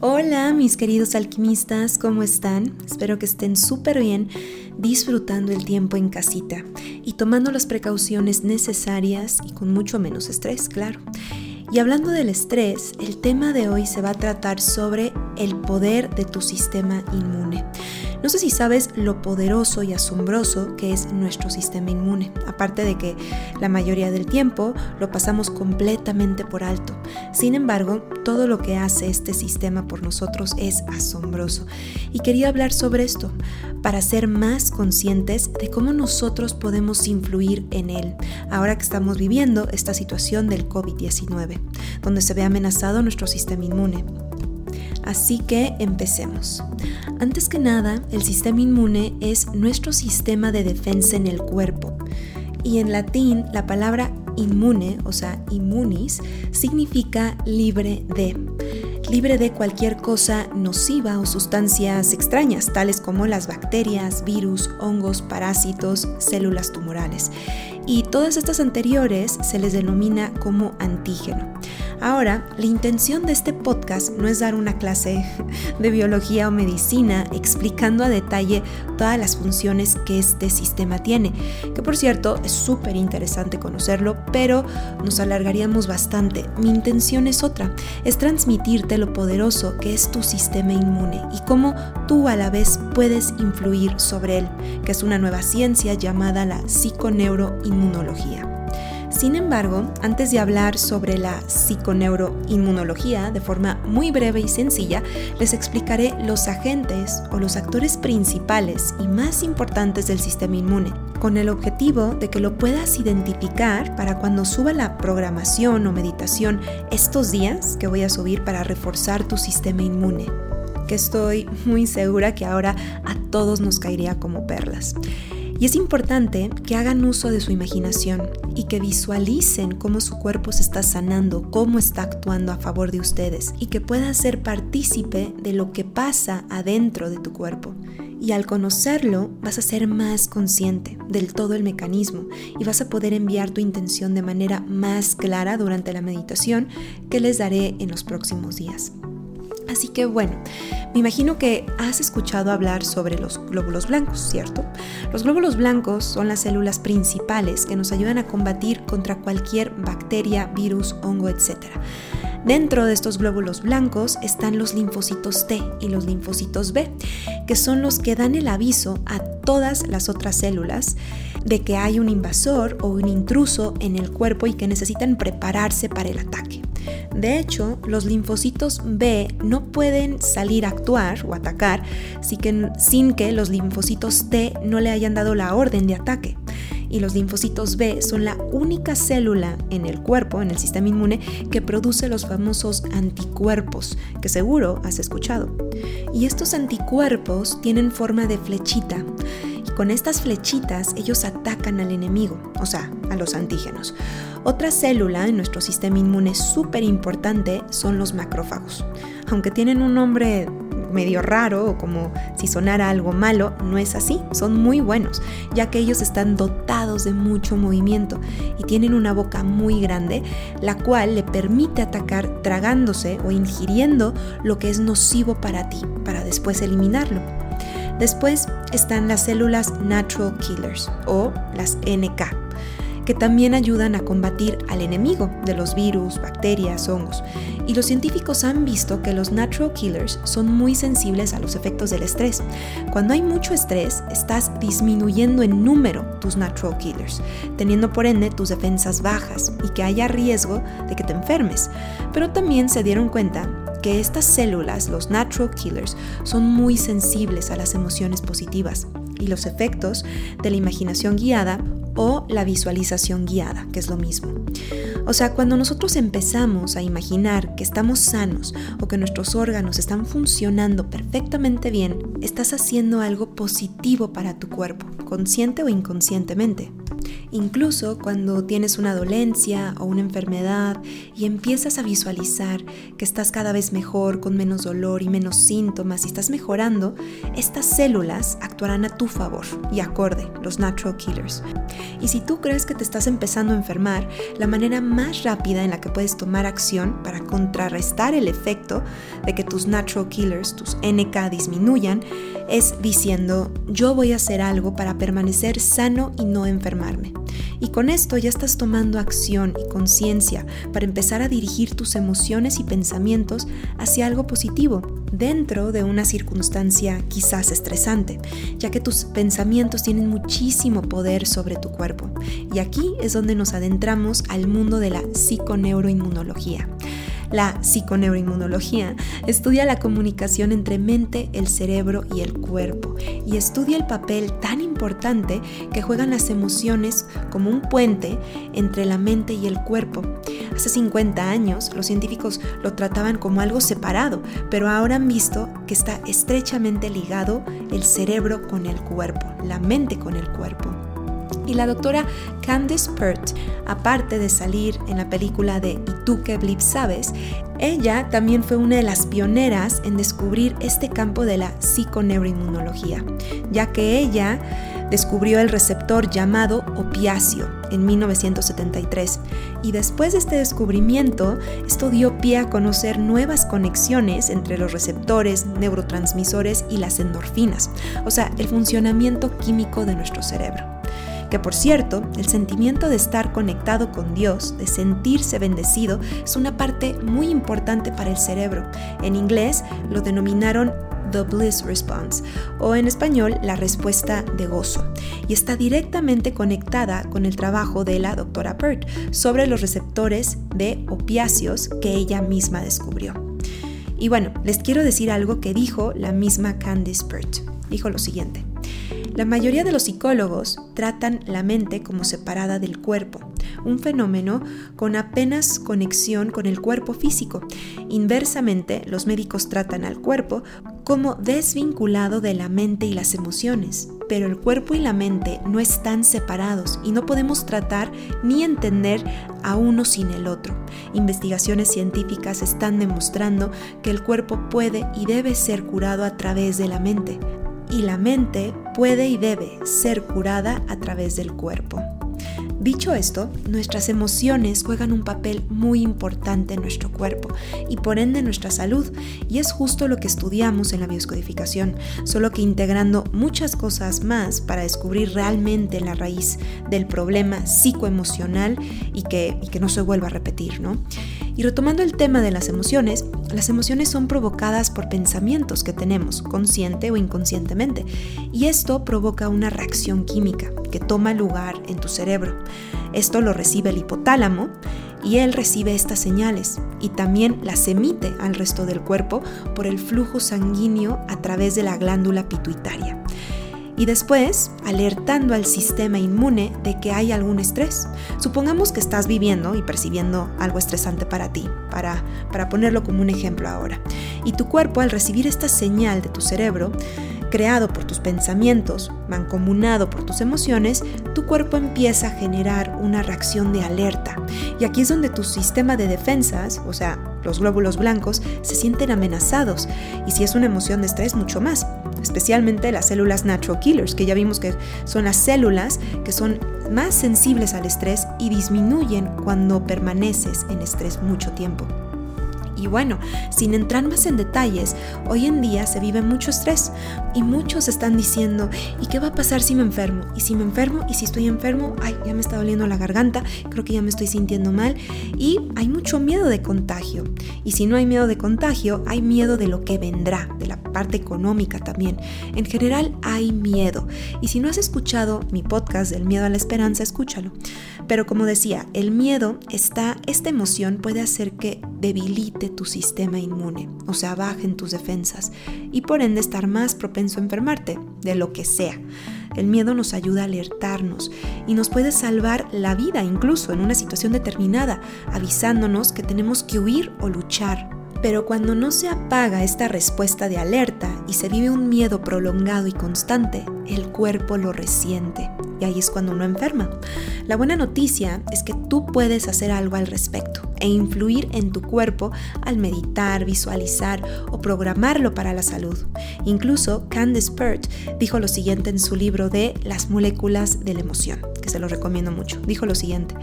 Hola mis queridos alquimistas, ¿cómo están? Espero que estén súper bien disfrutando el tiempo en casita y tomando las precauciones necesarias y con mucho menos estrés, claro. Y hablando del estrés, el tema de hoy se va a tratar sobre el poder de tu sistema inmune. No sé si sabes lo poderoso y asombroso que es nuestro sistema inmune, aparte de que la mayoría del tiempo lo pasamos completamente por alto. Sin embargo, todo lo que hace este sistema por nosotros es asombroso. Y quería hablar sobre esto para ser más conscientes de cómo nosotros podemos influir en él, ahora que estamos viviendo esta situación del COVID-19, donde se ve amenazado nuestro sistema inmune. Así que empecemos. Antes que nada, el sistema inmune es nuestro sistema de defensa en el cuerpo. Y en latín, la palabra inmune, o sea, immunis, significa libre de libre de cualquier cosa nociva o sustancias extrañas, tales como las bacterias, virus, hongos, parásitos, células tumorales. Y todas estas anteriores se les denomina como antígeno. Ahora, la intención de este podcast no es dar una clase de biología o medicina explicando a detalle todas las funciones que este sistema tiene, que por cierto es súper interesante conocerlo, pero nos alargaríamos bastante. Mi intención es otra, es transmitirte lo poderoso que es tu sistema inmune y cómo tú a la vez puedes influir sobre él, que es una nueva ciencia llamada la psiconeuroinmunología. Sin embargo, antes de hablar sobre la psiconeuroinmunología de forma muy breve y sencilla, les explicaré los agentes o los actores principales y más importantes del sistema inmune, con el objetivo de que lo puedas identificar para cuando suba la programación o meditación estos días que voy a subir para reforzar tu sistema inmune que estoy muy segura que ahora a todos nos caería como perlas. Y es importante que hagan uso de su imaginación y que visualicen cómo su cuerpo se está sanando, cómo está actuando a favor de ustedes y que puedan ser partícipe de lo que pasa adentro de tu cuerpo. Y al conocerlo vas a ser más consciente del todo el mecanismo y vas a poder enviar tu intención de manera más clara durante la meditación que les daré en los próximos días. Así que bueno, me imagino que has escuchado hablar sobre los glóbulos blancos, ¿cierto? Los glóbulos blancos son las células principales que nos ayudan a combatir contra cualquier bacteria, virus, hongo, etc. Dentro de estos glóbulos blancos están los linfocitos T y los linfocitos B, que son los que dan el aviso a todas las otras células de que hay un invasor o un intruso en el cuerpo y que necesitan prepararse para el ataque. De hecho, los linfocitos B no pueden salir a actuar o atacar sin que los linfocitos T no le hayan dado la orden de ataque. Y los linfocitos B son la única célula en el cuerpo, en el sistema inmune, que produce los famosos anticuerpos, que seguro has escuchado. Y estos anticuerpos tienen forma de flechita con estas flechitas ellos atacan al enemigo, o sea, a los antígenos. Otra célula en nuestro sistema inmune súper importante son los macrófagos. Aunque tienen un nombre medio raro o como si sonara algo malo, no es así, son muy buenos, ya que ellos están dotados de mucho movimiento y tienen una boca muy grande, la cual le permite atacar tragándose o ingiriendo lo que es nocivo para ti, para después eliminarlo. Después están las células Natural Killers o las NK, que también ayudan a combatir al enemigo de los virus, bacterias, hongos. Y los científicos han visto que los natural killers son muy sensibles a los efectos del estrés. Cuando hay mucho estrés, estás disminuyendo en número tus natural killers, teniendo por ende tus defensas bajas y que haya riesgo de que te enfermes. Pero también se dieron cuenta que estas células, los natural killers, son muy sensibles a las emociones positivas y los efectos de la imaginación guiada o la visualización guiada, que es lo mismo. O sea, cuando nosotros empezamos a imaginar que estamos sanos o que nuestros órganos están funcionando perfectamente bien, estás haciendo algo positivo para tu cuerpo, consciente o inconscientemente. Incluso cuando tienes una dolencia o una enfermedad y empiezas a visualizar que estás cada vez mejor, con menos dolor y menos síntomas y estás mejorando, estas células actuarán a tu favor y acorde, los natural killers. Y si tú crees que te estás empezando a enfermar, la manera más rápida en la que puedes tomar acción para contrarrestar el efecto de que tus natural killers, tus NK, disminuyan, es diciendo, yo voy a hacer algo para permanecer sano y no enfermarme. Y con esto ya estás tomando acción y conciencia para empezar a dirigir tus emociones y pensamientos hacia algo positivo dentro de una circunstancia quizás estresante, ya que tus pensamientos tienen muchísimo poder sobre tu cuerpo. Y aquí es donde nos adentramos al mundo de la psiconeuroinmunología. La psiconeuroinmunología estudia la comunicación entre mente, el cerebro y el cuerpo y estudia el papel tan importante que juegan las emociones como un puente entre la mente y el cuerpo. Hace 50 años los científicos lo trataban como algo separado, pero ahora han visto que está estrechamente ligado el cerebro con el cuerpo, la mente con el cuerpo. Y la doctora Candice Pert, aparte de salir en la película de ¿Y tú qué blip sabes? Ella también fue una de las pioneras en descubrir este campo de la psiconeuroinmunología, ya que ella descubrió el receptor llamado opiáceo en 1973 y después de este descubrimiento esto dio pie a conocer nuevas conexiones entre los receptores, neurotransmisores y las endorfinas, o sea, el funcionamiento químico de nuestro cerebro que por cierto, el sentimiento de estar conectado con Dios, de sentirse bendecido, es una parte muy importante para el cerebro. En inglés lo denominaron The Bliss Response o en español la respuesta de gozo y está directamente conectada con el trabajo de la doctora Pert sobre los receptores de opiáceos que ella misma descubrió. Y bueno, les quiero decir algo que dijo la misma Candice Pert. Dijo lo siguiente. La mayoría de los psicólogos tratan la mente como separada del cuerpo, un fenómeno con apenas conexión con el cuerpo físico. Inversamente, los médicos tratan al cuerpo como desvinculado de la mente y las emociones, pero el cuerpo y la mente no están separados y no podemos tratar ni entender a uno sin el otro. Investigaciones científicas están demostrando que el cuerpo puede y debe ser curado a través de la mente y la mente puede y debe ser curada a través del cuerpo. Dicho esto, nuestras emociones juegan un papel muy importante en nuestro cuerpo y por ende en nuestra salud, y es justo lo que estudiamos en la bioscodificación, solo que integrando muchas cosas más para descubrir realmente la raíz del problema psicoemocional y que, y que no se vuelva a repetir, ¿no? Y retomando el tema de las emociones, las emociones son provocadas por pensamientos que tenemos, consciente o inconscientemente, y esto provoca una reacción química que toma lugar en tu cerebro. Esto lo recibe el hipotálamo y él recibe estas señales y también las emite al resto del cuerpo por el flujo sanguíneo a través de la glándula pituitaria y después alertando al sistema inmune de que hay algún estrés. Supongamos que estás viviendo y percibiendo algo estresante para ti, para, para ponerlo como un ejemplo ahora. Y tu cuerpo al recibir esta señal de tu cerebro, creado por tus pensamientos, mancomunado por tus emociones, tu cuerpo empieza a generar una reacción de alerta. Y aquí es donde tu sistema de defensas, o sea, los glóbulos blancos, se sienten amenazados. Y si es una emoción de estrés, mucho más especialmente las células natural killers, que ya vimos que son las células que son más sensibles al estrés y disminuyen cuando permaneces en estrés mucho tiempo. Y bueno, sin entrar más en detalles, hoy en día se vive mucho estrés y muchos están diciendo, ¿y qué va a pasar si me enfermo? ¿Y si me enfermo? ¿Y si estoy enfermo? Ay, ya me está doliendo la garganta, creo que ya me estoy sintiendo mal. Y hay mucho miedo de contagio. Y si no hay miedo de contagio, hay miedo de lo que vendrá, de la parte económica también. En general hay miedo. Y si no has escuchado mi podcast del miedo a la esperanza, escúchalo. Pero como decía, el miedo está, esta emoción puede hacer que debilite tu sistema inmune, o sea, bajen tus defensas y por ende estar más propenso a enfermarte, de lo que sea. El miedo nos ayuda a alertarnos y nos puede salvar la vida incluso en una situación determinada, avisándonos que tenemos que huir o luchar. Pero cuando no se apaga esta respuesta de alerta y se vive un miedo prolongado y constante, el cuerpo lo resiente y ahí es cuando uno enferma. La buena noticia es que tú puedes hacer algo al respecto e influir en tu cuerpo al meditar, visualizar o programarlo para la salud. Incluso Candice Pert dijo lo siguiente en su libro de Las moléculas de la emoción, que se lo recomiendo mucho. Dijo lo siguiente.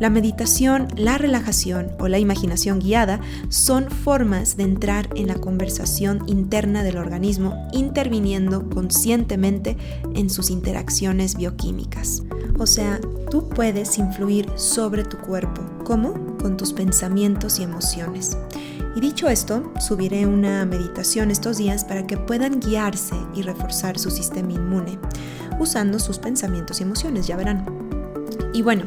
La meditación, la relajación o la imaginación guiada son formas de entrar en la conversación interna del organismo, interviniendo conscientemente en sus interacciones bioquímicas. O sea, tú puedes influir sobre tu cuerpo. ¿Cómo? Con tus pensamientos y emociones. Y dicho esto, subiré una meditación estos días para que puedan guiarse y reforzar su sistema inmune usando sus pensamientos y emociones, ya verán. Y bueno,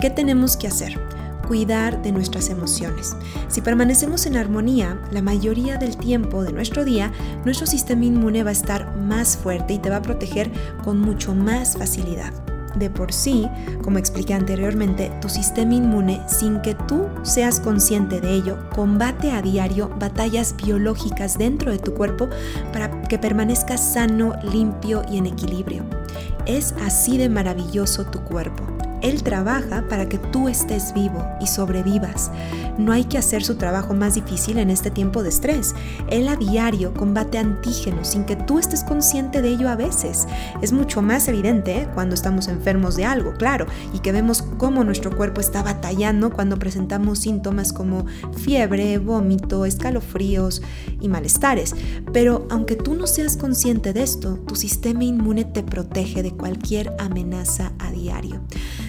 ¿qué tenemos que hacer? Cuidar de nuestras emociones. Si permanecemos en armonía, la mayoría del tiempo de nuestro día, nuestro sistema inmune va a estar más fuerte y te va a proteger con mucho más facilidad. De por sí, como expliqué anteriormente, tu sistema inmune, sin que tú seas consciente de ello, combate a diario batallas biológicas dentro de tu cuerpo para que permanezca sano, limpio y en equilibrio. Es así de maravilloso tu cuerpo. Él trabaja para que tú estés vivo y sobrevivas. No hay que hacer su trabajo más difícil en este tiempo de estrés. Él a diario combate antígenos sin que tú estés consciente de ello a veces. Es mucho más evidente ¿eh? cuando estamos enfermos de algo, claro, y que vemos cómo nuestro cuerpo está batallando cuando presentamos síntomas como fiebre, vómito, escalofríos y malestares. Pero aunque tú no seas consciente de esto, tu sistema inmune te protege de cualquier amenaza a diario.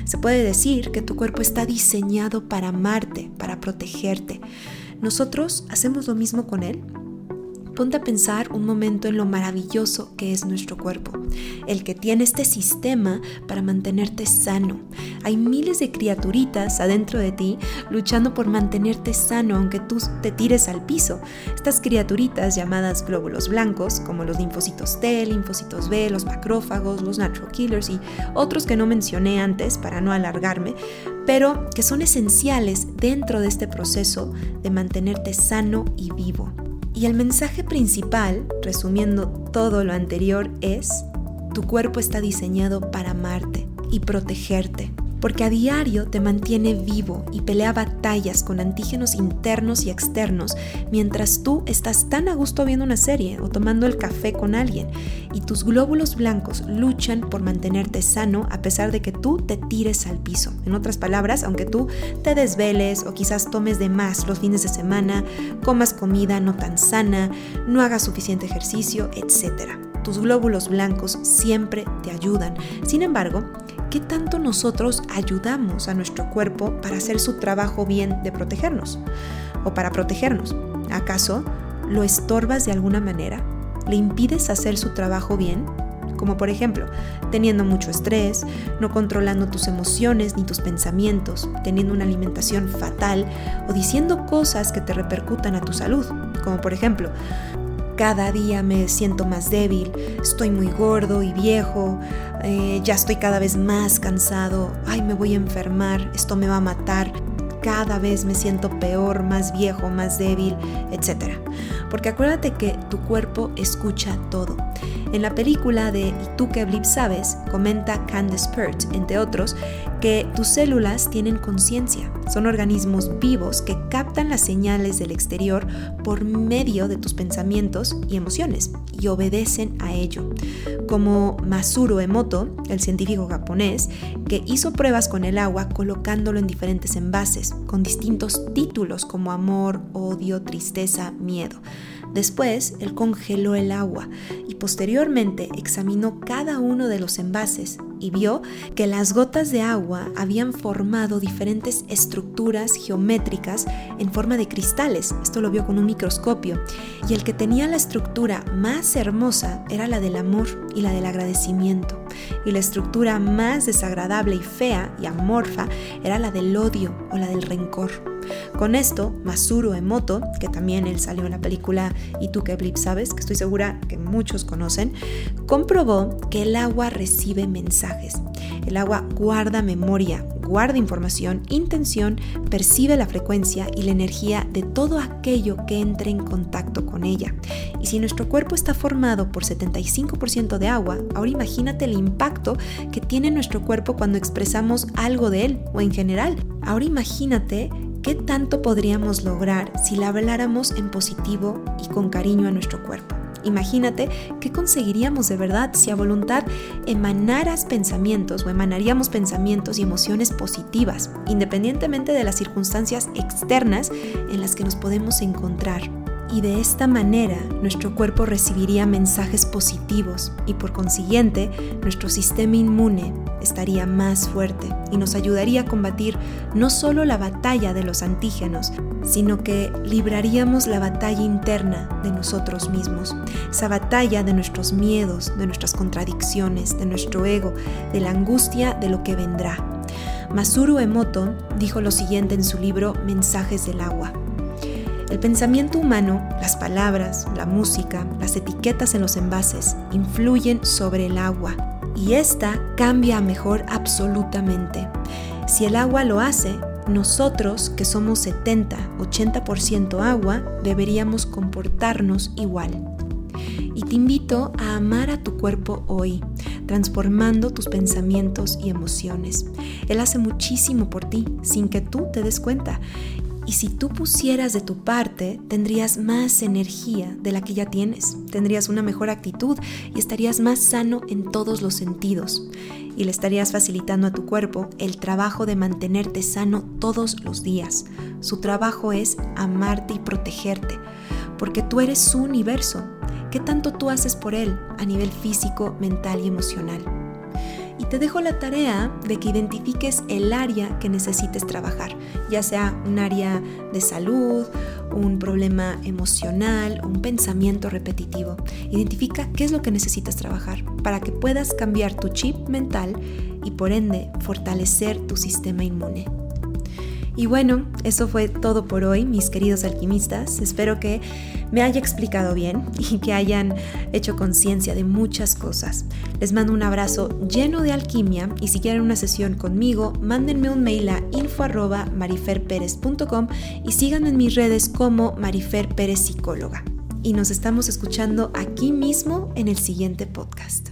Se puede decir que tu cuerpo está diseñado para amarte, para protegerte. ¿Nosotros hacemos lo mismo con él? Ponte a pensar un momento en lo maravilloso que es nuestro cuerpo, el que tiene este sistema para mantenerte sano. Hay miles de criaturitas adentro de ti luchando por mantenerte sano aunque tú te tires al piso. Estas criaturitas llamadas glóbulos blancos, como los linfocitos T, linfocitos B, los macrófagos, los natural killers y otros que no mencioné antes para no alargarme, pero que son esenciales dentro de este proceso de mantenerte sano y vivo. Y el mensaje principal, resumiendo todo lo anterior, es, tu cuerpo está diseñado para amarte y protegerte porque a diario te mantiene vivo y pelea batallas con antígenos internos y externos, mientras tú estás tan a gusto viendo una serie o tomando el café con alguien, y tus glóbulos blancos luchan por mantenerte sano a pesar de que tú te tires al piso. En otras palabras, aunque tú te desveles o quizás tomes de más los fines de semana, comas comida no tan sana, no hagas suficiente ejercicio, etc. Tus glóbulos blancos siempre te ayudan. Sin embargo, ¿qué tanto nosotros ayudamos a nuestro cuerpo para hacer su trabajo bien de protegernos? ¿O para protegernos? ¿Acaso lo estorbas de alguna manera? ¿Le impides hacer su trabajo bien? Como por ejemplo, teniendo mucho estrés, no controlando tus emociones ni tus pensamientos, teniendo una alimentación fatal o diciendo cosas que te repercutan a tu salud. Como por ejemplo, cada día me siento más débil, estoy muy gordo y viejo, eh, ya estoy cada vez más cansado, ay me voy a enfermar, esto me va a matar, cada vez me siento peor, más viejo, más débil, etc. Porque acuérdate que tu cuerpo escucha todo. En la película de ¿Y tú qué blip sabes? comenta Candace Pert, entre otros, que tus células tienen conciencia. Son organismos vivos que captan las señales del exterior por medio de tus pensamientos y emociones y obedecen a ello. Como Masuro Emoto, el científico japonés, que hizo pruebas con el agua colocándolo en diferentes envases, con distintos títulos como amor, odio, tristeza, miedo. Después, él congeló el agua y posteriormente examinó cada uno de los envases y vio que las gotas de agua habían formado diferentes estructuras geométricas en forma de cristales. Esto lo vio con un microscopio. Y el que tenía la estructura más hermosa era la del amor y la del agradecimiento. Y la estructura más desagradable y fea y amorfa era la del odio o la del rencor. Con esto, Masuro Emoto, que también él salió en la película Y tú que blip sabes, que estoy segura que muchos conocen, comprobó que el agua recibe mensajes. El agua guarda memoria, guarda información, intención, percibe la frecuencia y la energía de todo aquello que entre en contacto con ella. Y si nuestro cuerpo está formado por 75% de agua, ahora imagínate el impacto que tiene nuestro cuerpo cuando expresamos algo de él o en general. Ahora imagínate qué tanto podríamos lograr si la habláramos en positivo y con cariño a nuestro cuerpo. Imagínate qué conseguiríamos de verdad si a voluntad emanaras pensamientos o emanaríamos pensamientos y emociones positivas, independientemente de las circunstancias externas en las que nos podemos encontrar y de esta manera nuestro cuerpo recibiría mensajes positivos y por consiguiente nuestro sistema inmune estaría más fuerte y nos ayudaría a combatir no solo la batalla de los antígenos, sino que libraríamos la batalla interna de nosotros mismos, esa batalla de nuestros miedos, de nuestras contradicciones, de nuestro ego, de la angustia de lo que vendrá. Masuru Emoto dijo lo siguiente en su libro Mensajes del agua. El pensamiento humano, las palabras, la música, las etiquetas en los envases influyen sobre el agua y esta cambia a mejor absolutamente. Si el agua lo hace, nosotros, que somos 70-80% agua, deberíamos comportarnos igual. Y te invito a amar a tu cuerpo hoy, transformando tus pensamientos y emociones. Él hace muchísimo por ti sin que tú te des cuenta y si tú pusieras de tu parte, tendrías más energía de la que ya tienes, tendrías una mejor actitud y estarías más sano en todos los sentidos. Y le estarías facilitando a tu cuerpo el trabajo de mantenerte sano todos los días. Su trabajo es amarte y protegerte, porque tú eres su universo. ¿Qué tanto tú haces por él a nivel físico, mental y emocional? Y te dejo la tarea de que identifiques el área que necesites trabajar, ya sea un área de salud, un problema emocional, un pensamiento repetitivo. Identifica qué es lo que necesitas trabajar para que puedas cambiar tu chip mental y por ende fortalecer tu sistema inmune. Y bueno, eso fue todo por hoy, mis queridos alquimistas. Espero que me haya explicado bien y que hayan hecho conciencia de muchas cosas. Les mando un abrazo lleno de alquimia y si quieren una sesión conmigo, mándenme un mail a info@mariferperez.com y síganme en mis redes como Marifer Pérez Psicóloga. Y nos estamos escuchando aquí mismo en el siguiente podcast.